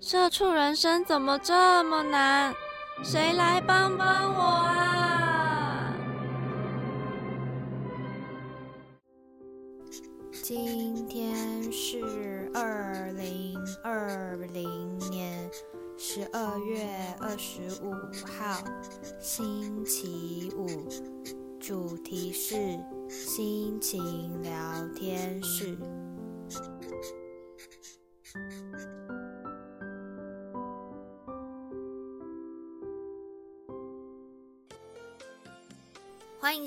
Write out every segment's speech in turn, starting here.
社畜人生怎么这么难？谁来帮帮我啊？今天是二零二零年十二月二十五号，星期五，主题是心情聊天室。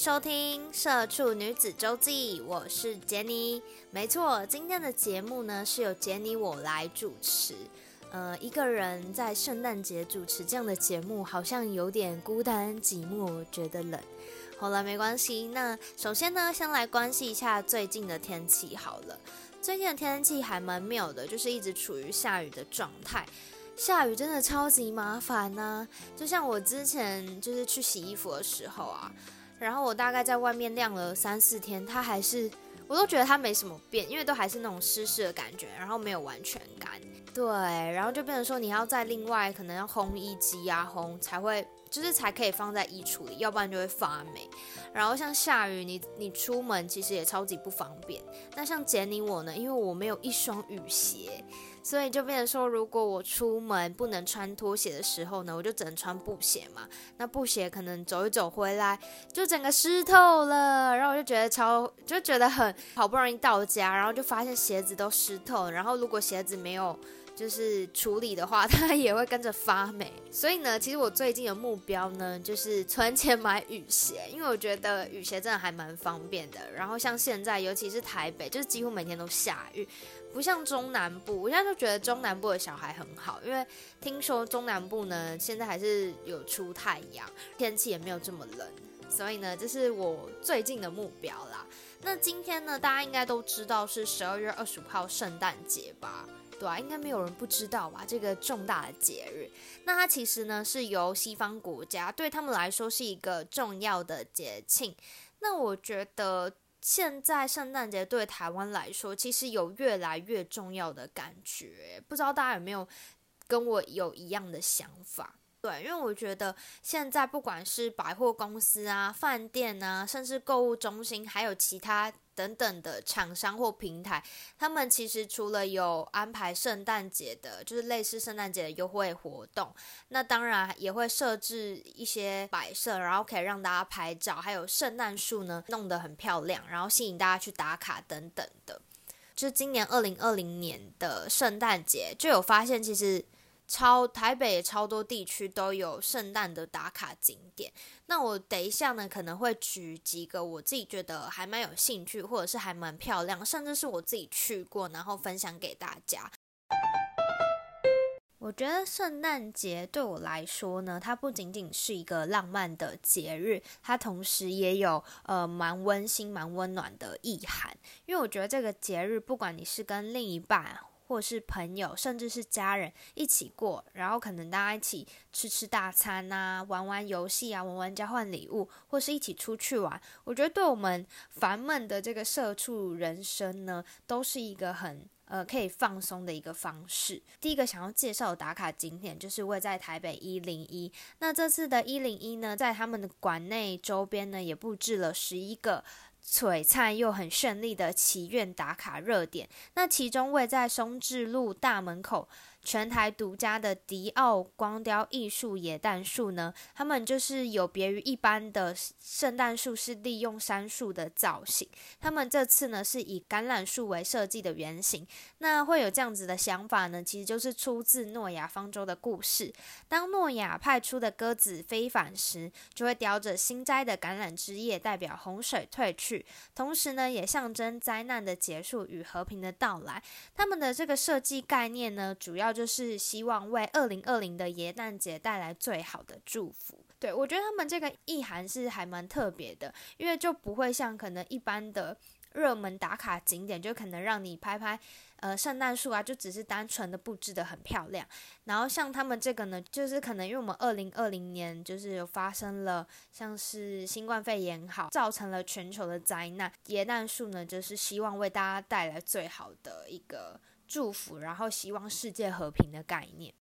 收听《社畜女子周记》，我是杰尼。没错，今天的节目呢是由杰尼我来主持。呃，一个人在圣诞节主持这样的节目，好像有点孤单寂寞，觉得冷。好了，没关系。那首先呢，先来关心一下最近的天气好了。最近的天气还蛮妙的，就是一直处于下雨的状态。下雨真的超级麻烦呢，就像我之前就是去洗衣服的时候啊。然后我大概在外面晾了三四天，它还是，我都觉得它没什么变，因为都还是那种湿湿的感觉，然后没有完全干。对，然后就变成说你要在另外可能要烘衣机啊烘才会，就是才可以放在衣橱里，要不然就会发霉。然后像下雨，你你出门其实也超级不方便。那像杰尼我呢，因为我没有一双雨鞋。所以就变成说，如果我出门不能穿拖鞋的时候呢，我就只能穿布鞋嘛。那布鞋可能走一走回来，就整个湿透了。然后我就觉得超，就觉得很好不容易到家，然后就发现鞋子都湿透了。然后如果鞋子没有就是处理的话，它也会跟着发霉。所以呢，其实我最近的目标呢，就是存钱买雨鞋，因为我觉得雨鞋真的还蛮方便的。然后像现在，尤其是台北，就是几乎每天都下雨。不像中南部，我现在就觉得中南部的小孩很好，因为听说中南部呢现在还是有出太阳，天气也没有这么冷，所以呢这是我最近的目标啦。那今天呢，大家应该都知道是十二月二十五号圣诞节吧？对啊，应该没有人不知道吧？这个重大的节日，那它其实呢是由西方国家对他们来说是一个重要的节庆。那我觉得。现在圣诞节对台湾来说，其实有越来越重要的感觉。不知道大家有没有跟我有一样的想法？对，因为我觉得现在不管是百货公司啊、饭店啊，甚至购物中心，还有其他。等等的厂商或平台，他们其实除了有安排圣诞节的，就是类似圣诞节的优惠活动，那当然也会设置一些摆设，然后可以让大家拍照，还有圣诞树呢弄得很漂亮，然后吸引大家去打卡等等的。就今年二零二零年的圣诞节，就有发现其实。超台北超多地区都有圣诞的打卡景点，那我等一下呢可能会举几个我自己觉得还蛮有兴趣，或者是还蛮漂亮，甚至是我自己去过，然后分享给大家。我觉得圣诞节对我来说呢，它不仅仅是一个浪漫的节日，它同时也有呃蛮温馨、蛮温暖的意涵。因为我觉得这个节日，不管你是跟另一半。或是朋友，甚至是家人一起过，然后可能大家一起吃吃大餐呐，玩玩游戏啊，玩玩交换礼物，或是一起出去玩。我觉得对我们烦闷的这个社畜人生呢，都是一个很呃可以放松的一个方式。第一个想要介绍的打卡景点就是位在台北一零一。那这次的一零一呢，在他们的馆内周边呢，也布置了十一个。璀璨又很绚丽的祈愿打卡热点，那其中位在松智路大门口。全台独家的迪奥光雕艺术野诞树呢，他们就是有别于一般的圣诞树，是利用杉树的造型。他们这次呢是以橄榄树为设计的原型。那会有这样子的想法呢，其实就是出自诺亚方舟的故事。当诺亚派出的鸽子飞返时，就会叼着新摘的橄榄枝叶，代表洪水退去，同时呢也象征灾难的结束与和平的到来。他们的这个设计概念呢，主要。就是希望为二零二零的耶诞节带来最好的祝福。对我觉得他们这个意涵是还蛮特别的，因为就不会像可能一般的热门打卡景点，就可能让你拍拍。呃，圣诞树啊，就只是单纯的布置的很漂亮。然后像他们这个呢，就是可能因为我们二零二零年就是有发生了像是新冠肺炎好，造成了全球的灾难。椰诞树呢，就是希望为大家带来最好的一个祝福，然后希望世界和平的概念。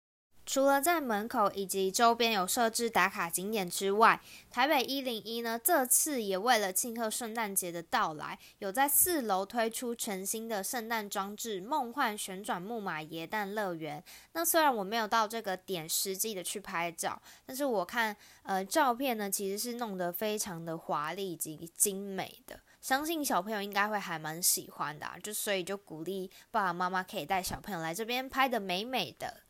除了在门口以及周边有设置打卡景点之外，台北一零一呢，这次也为了庆贺圣诞节的到来，有在四楼推出全新的圣诞装置——梦幻旋转木马耶诞乐园。那虽然我没有到这个点实际的去拍照，但是我看呃照片呢，其实是弄得非常的华丽以及精美的，相信小朋友应该会还蛮喜欢的。就所以就鼓励爸爸妈妈可以带小朋友来这边拍的美美的。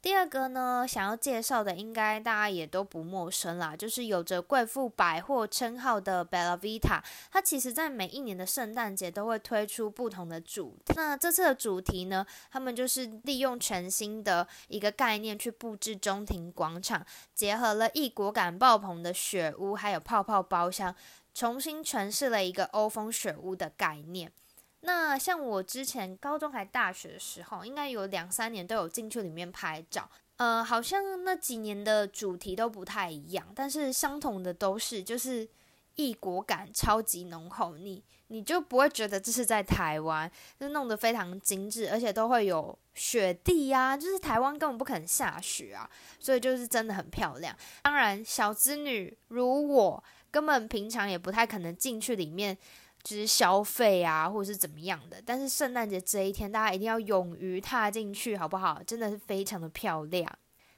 第二个呢，想要介绍的应该大家也都不陌生啦，就是有着贵妇百货称号的 Bella Vita。它其实在每一年的圣诞节都会推出不同的主题。那这次的主题呢，他们就是利用全新的一个概念去布置中庭广场，结合了异国感爆棚的雪屋，还有泡泡包厢，重新诠释了一个欧风雪屋的概念。那像我之前高中还大学的时候，应该有两三年都有进去里面拍照。呃，好像那几年的主题都不太一样，但是相同的都是就是异国感超级浓厚，你你就不会觉得这是在台湾，就弄得非常精致，而且都会有雪地呀，就是台湾根本不可能下雪啊，所以就是真的很漂亮。当然，小资女如我，根本平常也不太可能进去里面。就是消费啊，或者是怎么样的，但是圣诞节这一天，大家一定要勇于踏进去，好不好？真的是非常的漂亮。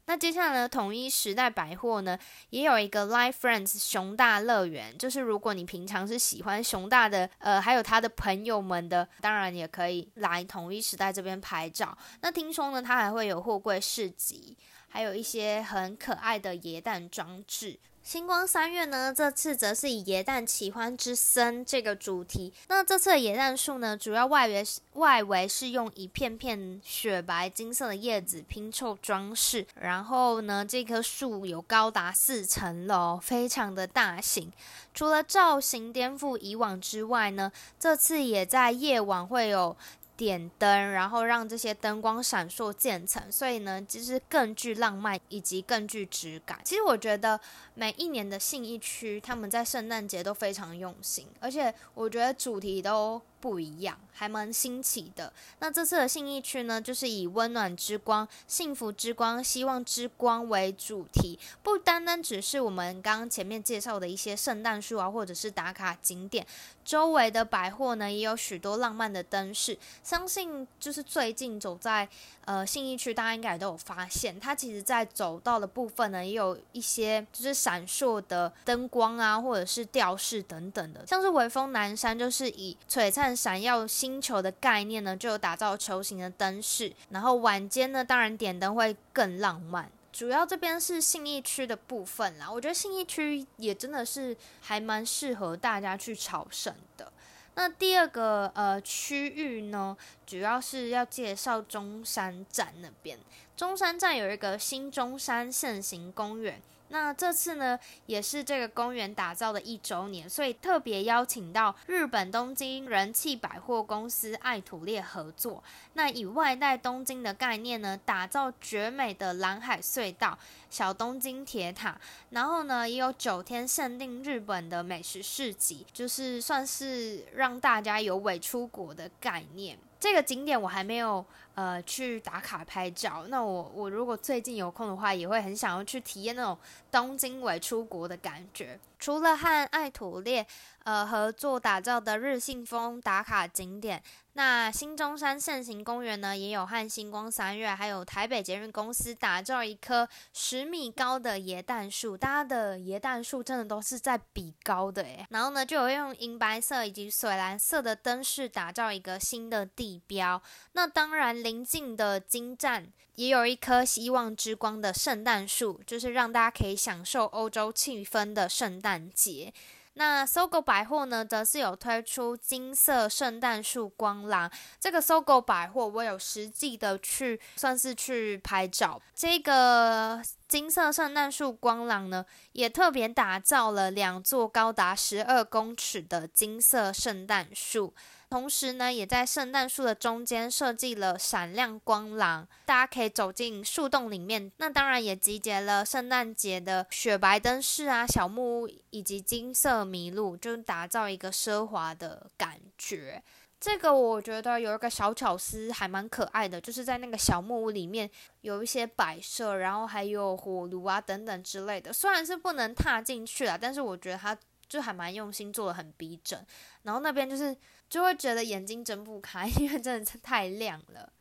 那接下来呢，统一时代百货呢，也有一个 Life Friends 熊大乐园，就是如果你平常是喜欢熊大的，呃，还有他的朋友们的，当然也可以来统一时代这边拍照。那听说呢，它还会有货柜市集，还有一些很可爱的椰蛋装置。星光三月呢，这次则是以“椰蛋奇欢之森”这个主题。那这次的椰蛋树呢，主要外围外围是用一片片雪白金色的叶子拼凑装饰。然后呢，这棵树有高达四层楼，非常的大型。除了造型颠覆以往之外呢，这次也在夜晚会有。点灯，然后让这些灯光闪烁渐层，所以呢，就是更具浪漫以及更具质感。其实我觉得每一年的信义区，他们在圣诞节都非常用心，而且我觉得主题都。不一样，还蛮新奇的。那这次的信义区呢，就是以温暖之光、幸福之光、希望之光为主题，不单单只是我们刚刚前面介绍的一些圣诞树啊，或者是打卡景点，周围的百货呢，也有许多浪漫的灯饰。相信就是最近走在呃信义区，大家应该都有发现，它其实在走道的部分呢，也有一些就是闪烁的灯光啊，或者是吊饰等等的，像是微风南山，就是以璀璨。闪耀星球的概念呢，就有打造球形的灯饰，然后晚间呢，当然点灯会更浪漫。主要这边是信义区的部分啦，我觉得信义区也真的是还蛮适合大家去朝圣的。那第二个呃区域呢，主要是要介绍中山站那边，中山站有一个新中山现行公园。那这次呢，也是这个公园打造的一周年，所以特别邀请到日本东京人气百货公司爱土列合作。那以外带东京的概念呢，打造绝美的蓝海隧道、小东京铁塔，然后呢，也有九天限定日本的美食市集，就是算是让大家有伪出国的概念。这个景点我还没有呃去打卡拍照，那我我如果最近有空的话，也会很想要去体验那种东京为出国的感觉。除了和爱土列呃合作打造的日信风打卡景点。那新中山现行公园呢，也有和星光三月还有台北捷运公司打造一棵十米高的椰蛋树，大家的椰蛋树真的都是在比高的诶。然后呢，就有用银白色以及水蓝色的灯饰打造一个新的地标。那当然，临近的金站也有一棵希望之光的圣诞树，就是让大家可以享受欧洲气氛的圣诞节。那搜狗百货呢，则是有推出金色圣诞树光廊。这个搜狗百货，我有实际的去，算是去拍照。这个金色圣诞树光廊呢，也特别打造了两座高达十二公尺的金色圣诞树。同时呢，也在圣诞树的中间设计了闪亮光廊，大家可以走进树洞里面。那当然也集结了圣诞节的雪白灯饰啊、小木屋以及金色麋鹿，就打造一个奢华的感觉。这个我觉得有一个小巧思，还蛮可爱的，就是在那个小木屋里面有一些摆设，然后还有火炉啊等等之类的。虽然是不能踏进去啊，但是我觉得它就还蛮用心做的，很逼真。然后那边就是。就会觉得眼睛睁不开，因为真的是太亮了。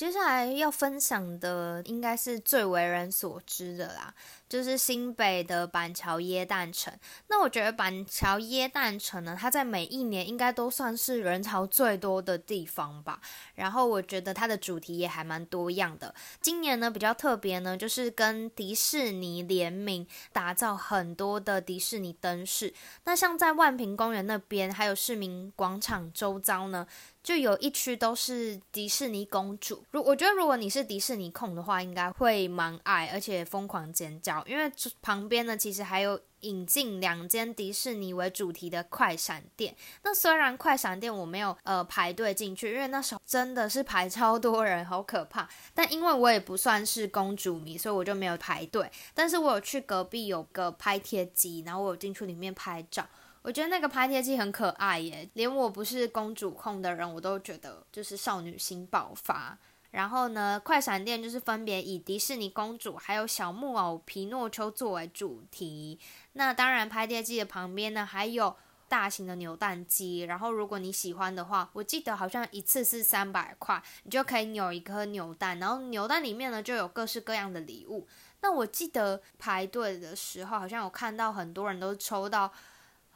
接下来要分享的应该是最为人所知的啦，就是新北的板桥椰蛋城。那我觉得板桥椰蛋城呢，它在每一年应该都算是人潮最多的地方吧。然后我觉得它的主题也还蛮多样的。今年呢比较特别呢，就是跟迪士尼联名打造很多的迪士尼灯饰。那像在万平公园那边，还有市民广场周遭呢。就有一区都是迪士尼公主，如我觉得如果你是迪士尼控的话，应该会蛮爱，而且疯狂尖叫，因为旁边呢其实还有引进两间迪士尼为主题的快闪店。那虽然快闪店我没有呃排队进去，因为那时候真的是排超多人，好可怕。但因为我也不算是公主迷，所以我就没有排队。但是我有去隔壁有个拍贴机，然后我有进去里面拍照。我觉得那个拍贴机很可爱耶，连我不是公主控的人，我都觉得就是少女心爆发。然后呢，快闪店就是分别以迪士尼公主还有小木偶皮诺丘作为主题。那当然，拍贴机的旁边呢还有大型的扭蛋机。然后如果你喜欢的话，我记得好像一次是三百块，你就可以扭一颗扭蛋。然后扭蛋里面呢就有各式各样的礼物。那我记得排队的时候，好像有看到很多人都抽到。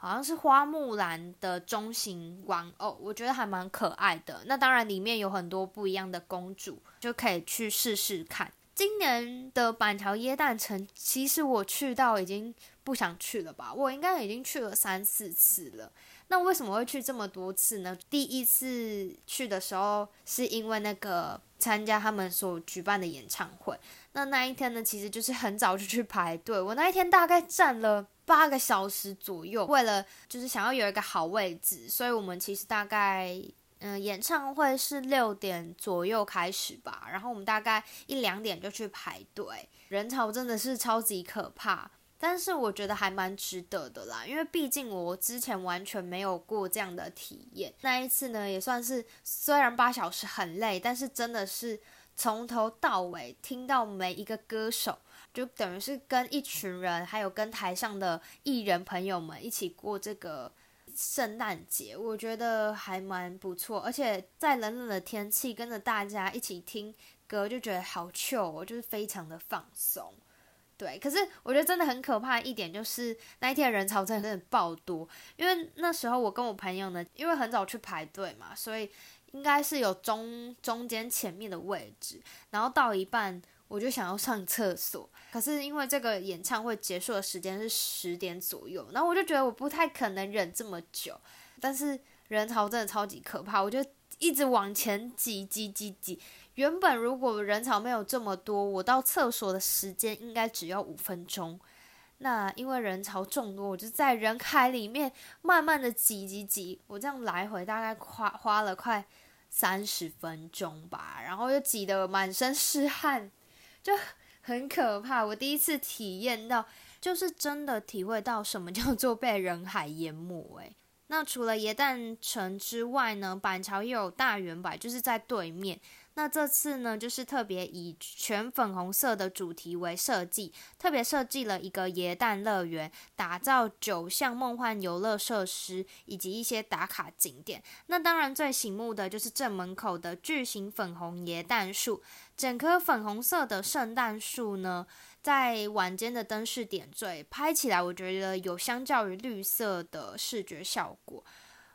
好像是花木兰的中型玩偶，我觉得还蛮可爱的。那当然里面有很多不一样的公主，就可以去试试看。今年的板桥椰蛋城，其实我去到已经不想去了吧？我应该已经去了三四次了。那为什么会去这么多次呢？第一次去的时候是因为那个参加他们所举办的演唱会。那那一天呢，其实就是很早就去排队。我那一天大概站了。八个小时左右，为了就是想要有一个好位置，所以我们其实大概，嗯，演唱会是六点左右开始吧，然后我们大概一两点就去排队，人潮真的是超级可怕，但是我觉得还蛮值得的啦，因为毕竟我之前完全没有过这样的体验，那一次呢也算是，虽然八小时很累，但是真的是从头到尾听到每一个歌手。就等于是跟一群人，还有跟台上的艺人朋友们一起过这个圣诞节，我觉得还蛮不错。而且在冷冷的天气，跟着大家一起听歌，就觉得好 chill，就是非常的放松。对，可是我觉得真的很可怕的一点，就是那一天的人潮真的真的爆多，因为那时候我跟我朋友呢，因为很早去排队嘛，所以应该是有中中间前面的位置，然后到一半。我就想要上厕所，可是因为这个演唱会结束的时间是十点左右，然后我就觉得我不太可能忍这么久，但是人潮真的超级可怕，我就一直往前挤挤挤挤。原本如果人潮没有这么多，我到厕所的时间应该只要五分钟，那因为人潮众多，我就在人海里面慢慢的挤挤挤，我这样来回大概花花了快三十分钟吧，然后又挤得满身是汗。就很可怕，我第一次体验到，就是真的体会到什么叫做被人海淹没。诶，那除了椰蛋城之外呢，板桥也有大圆柏，就是在对面。那这次呢，就是特别以全粉红色的主题为设计，特别设计了一个椰蛋乐园，打造九项梦幻游乐设施以及一些打卡景点。那当然最醒目的就是正门口的巨型粉红椰蛋树，整棵粉红色的圣诞树呢，在晚间的灯饰点缀，拍起来我觉得有相较于绿色的视觉效果，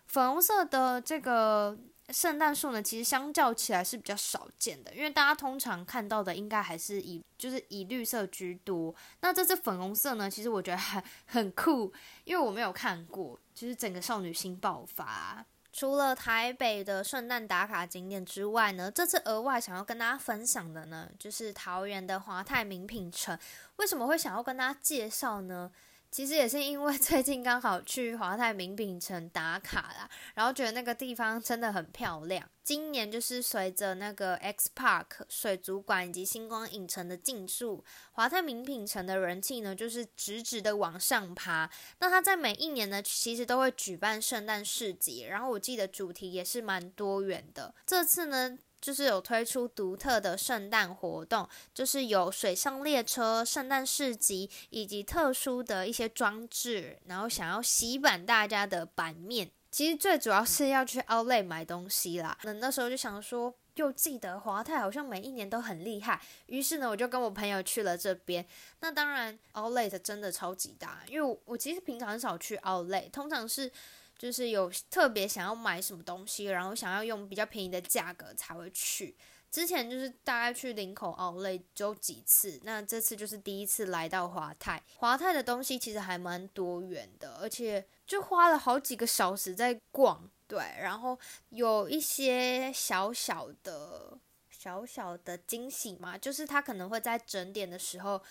粉红色的这个。圣诞树呢，其实相较起来是比较少见的，因为大家通常看到的应该还是以就是以绿色居多。那这只粉红色呢，其实我觉得很很酷，因为我没有看过，就是整个少女心爆发。除了台北的圣诞打卡景点之外呢，这次额外想要跟大家分享的呢，就是桃园的华泰名品城。为什么会想要跟大家介绍呢？其实也是因为 最近刚好去华泰名品城打卡啦，然后觉得那个地方真的很漂亮。今年就是随着那个 X Park 水族馆以及星光影城的进驻，华泰名品城的人气呢就是直直的往上爬。那它在每一年呢，其实都会举办圣诞市集，然后我记得主题也是蛮多元的。这次呢。就是有推出独特的圣诞活动，就是有水上列车、圣诞市集以及特殊的一些装置，然后想要洗版大家的版面。其实最主要是要去 outlay 买东西啦。那那时候就想说，又记得华泰好像每一年都很厉害，于是呢，我就跟我朋友去了这边。那当然，Outlet 真的超级大，因为我其实平常很少去 Outlet，通常是。就是有特别想要买什么东西，然后想要用比较便宜的价格才会去。之前就是大概去林口奥莱就几次，那这次就是第一次来到华泰。华泰的东西其实还蛮多元的，而且就花了好几个小时在逛。对，然后有一些小小的、小小的惊喜嘛，就是它可能会在整点的时候。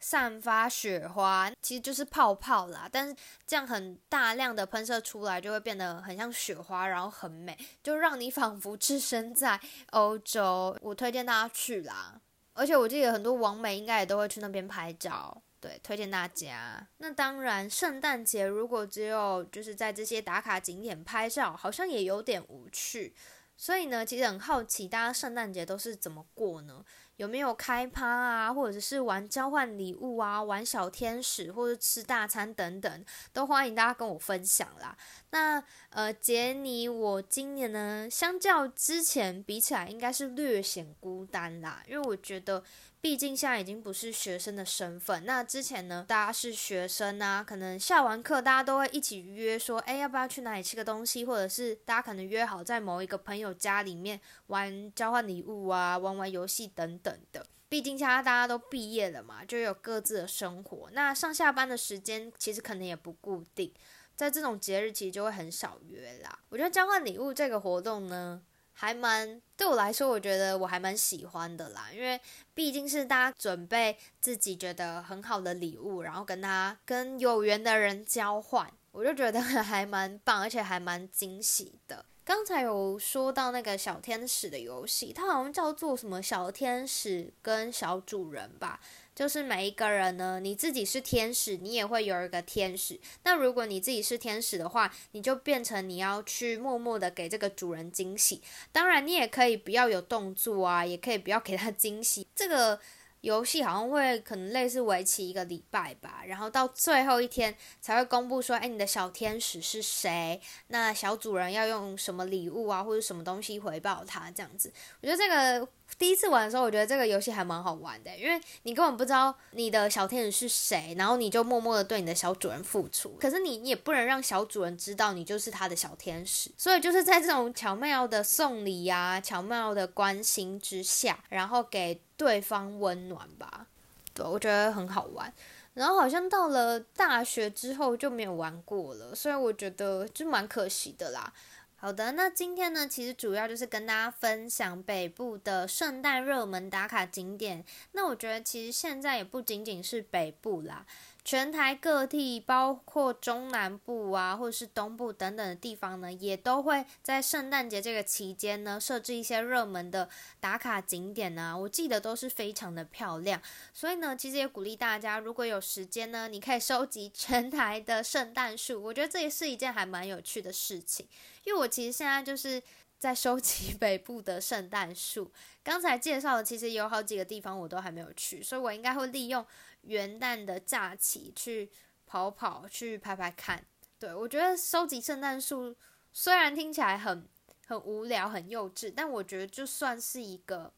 散发雪花其实就是泡泡啦，但是这样很大量的喷射出来，就会变得很像雪花，然后很美，就让你 仿佛置身在欧洲。我推荐大家去啦，而且我记得很多网美应该也都会去那边拍照，对，推荐大家。那当然，圣诞节如果只有就是在这些打卡景点拍照，好像也有点无趣。所以呢，其实很好奇大家圣诞节都是怎么过呢？有没有开趴啊，或者是玩交换礼物啊，玩小天使，或者吃大餐等等，都欢迎大家跟我分享啦。那呃，杰尼，我今年呢，相较之前比起来，应该是略显孤单啦，因为我觉得。毕竟现在已经不是学生的身份，那之前呢，大家是学生啊，可能下完课大家都会一起约说，哎，要不要去哪里吃个东西，或者是大家可能约好在某一个朋友家里面玩交换礼物啊，玩玩游戏等等的。毕竟现在大家都毕业了嘛，就有各自的生活，那上下班的时间其实可能也不固定，在这种节日其实就会很少约啦。我觉得交换礼物这个活动呢。还蛮对我来说，我觉得我还蛮喜欢的啦，因为毕竟是大家准备自己觉得很好的礼物，然后跟他跟有缘的人交换，我就觉得 还蛮棒，而且还蛮惊喜的。刚才有说到那个小天使的游戏，它好像叫做什么小天使跟小主人吧。就是每一个人呢，你自己是天使，你也会有一个天使。那如果你自己是天使的话，你就变成你要去默默的给这个主人惊喜。当然，你也可以不要有动作啊，也可以不要给他惊喜。这个。游戏好像会可能类似为期一个礼拜吧，然后到最后一天才会公布说，哎，你的小天使是谁？那小主人要用什么礼物啊，或者什么东西回报他？这样子，我觉得这个第一次玩的时候，我觉得这个游戏还蛮好玩的，因为你根本不知道你的小天使是谁，然后你就默默的对你的小主人付出，可是你也不能让小主人知道你就是他的小天使，所以就是在这种巧妙的送礼呀、巧妙的关心之下，然后给。对方温暖吧，对，我觉得很好玩。然后好像到了大学之后就没有玩过了，所以我觉得就蛮可惜的啦。好的，那今天呢，其实主要就是跟大家分享北部的圣诞热门打卡景点。那我觉得其实现在也不仅仅是北部啦。全台各地，包括中南部啊，或者是东部等等的地方呢，也都会在圣诞节这个期间呢，设置一些热门的打卡景点呢。我记得都是非常的漂亮，所以呢，其实也鼓励大家，如果有时间呢，你可以收集全台的圣诞树。我觉得这也是一件还蛮有趣的事情，因为我其实现在就是在收集 北部的圣诞树。刚才介绍的其实有好几个地方我都还没有去，所以我应该会利用。元旦的假期去跑跑去拍拍看，对我觉得收集圣诞树虽然听起来很很无聊很幼稚，但我觉得就算是一个，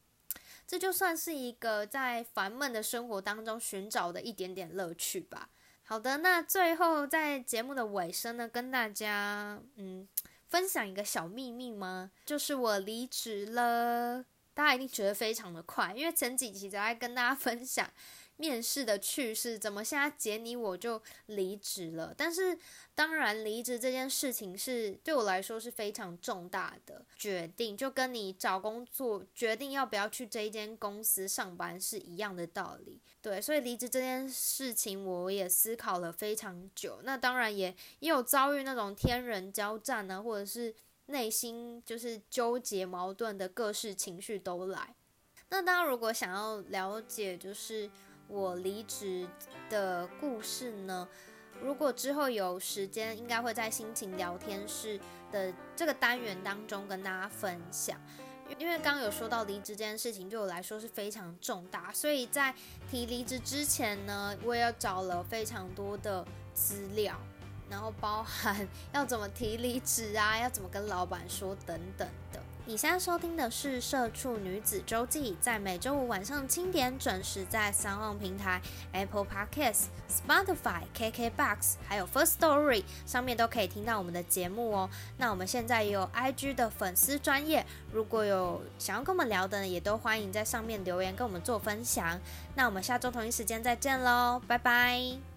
这就算是一个在烦闷的生活当中寻找的一点点乐趣吧。好的，那最后在节目的尾声呢，跟大家嗯。分享一个小秘密吗？就是我离职了，大家一定觉得非常的快，因为前几期都在跟大家分享。面试的趣事，怎么现在杰尼我就离职了？但是当然，离职这件事情是对我来说是非常重大的决定，就跟你找工作决定要不要去这一间公司上班是一样的道理。对，所以离职这件事情，我也思考了非常久。那当然也也有遭遇那种天人交战啊，或者是内心就是纠结矛盾的各式情绪都来。那大家如果想要了解，就是。我离职的故事呢？如果之后有时间，应该会在心情聊天室的这个单元当中跟大家分享。因为刚刚有说到离职这件事情对我来说是非常重大，所以在提离职之前呢，我也找了非常多的资料，然后包含 要怎么提离职啊，要怎么跟老板说等等的。你现在收听的是《社畜女子周记》，在每周五晚上七点准时在三旺平台、Apple Podcasts、Spotify、KKBox 还有 First Story 上面都可以听到我们的节目哦。那我们现在也有 IG 的粉丝专业，如果有想要跟我们聊的，也都欢迎在上面留言跟我们做分享。那我们下周同一时间再见喽，拜拜。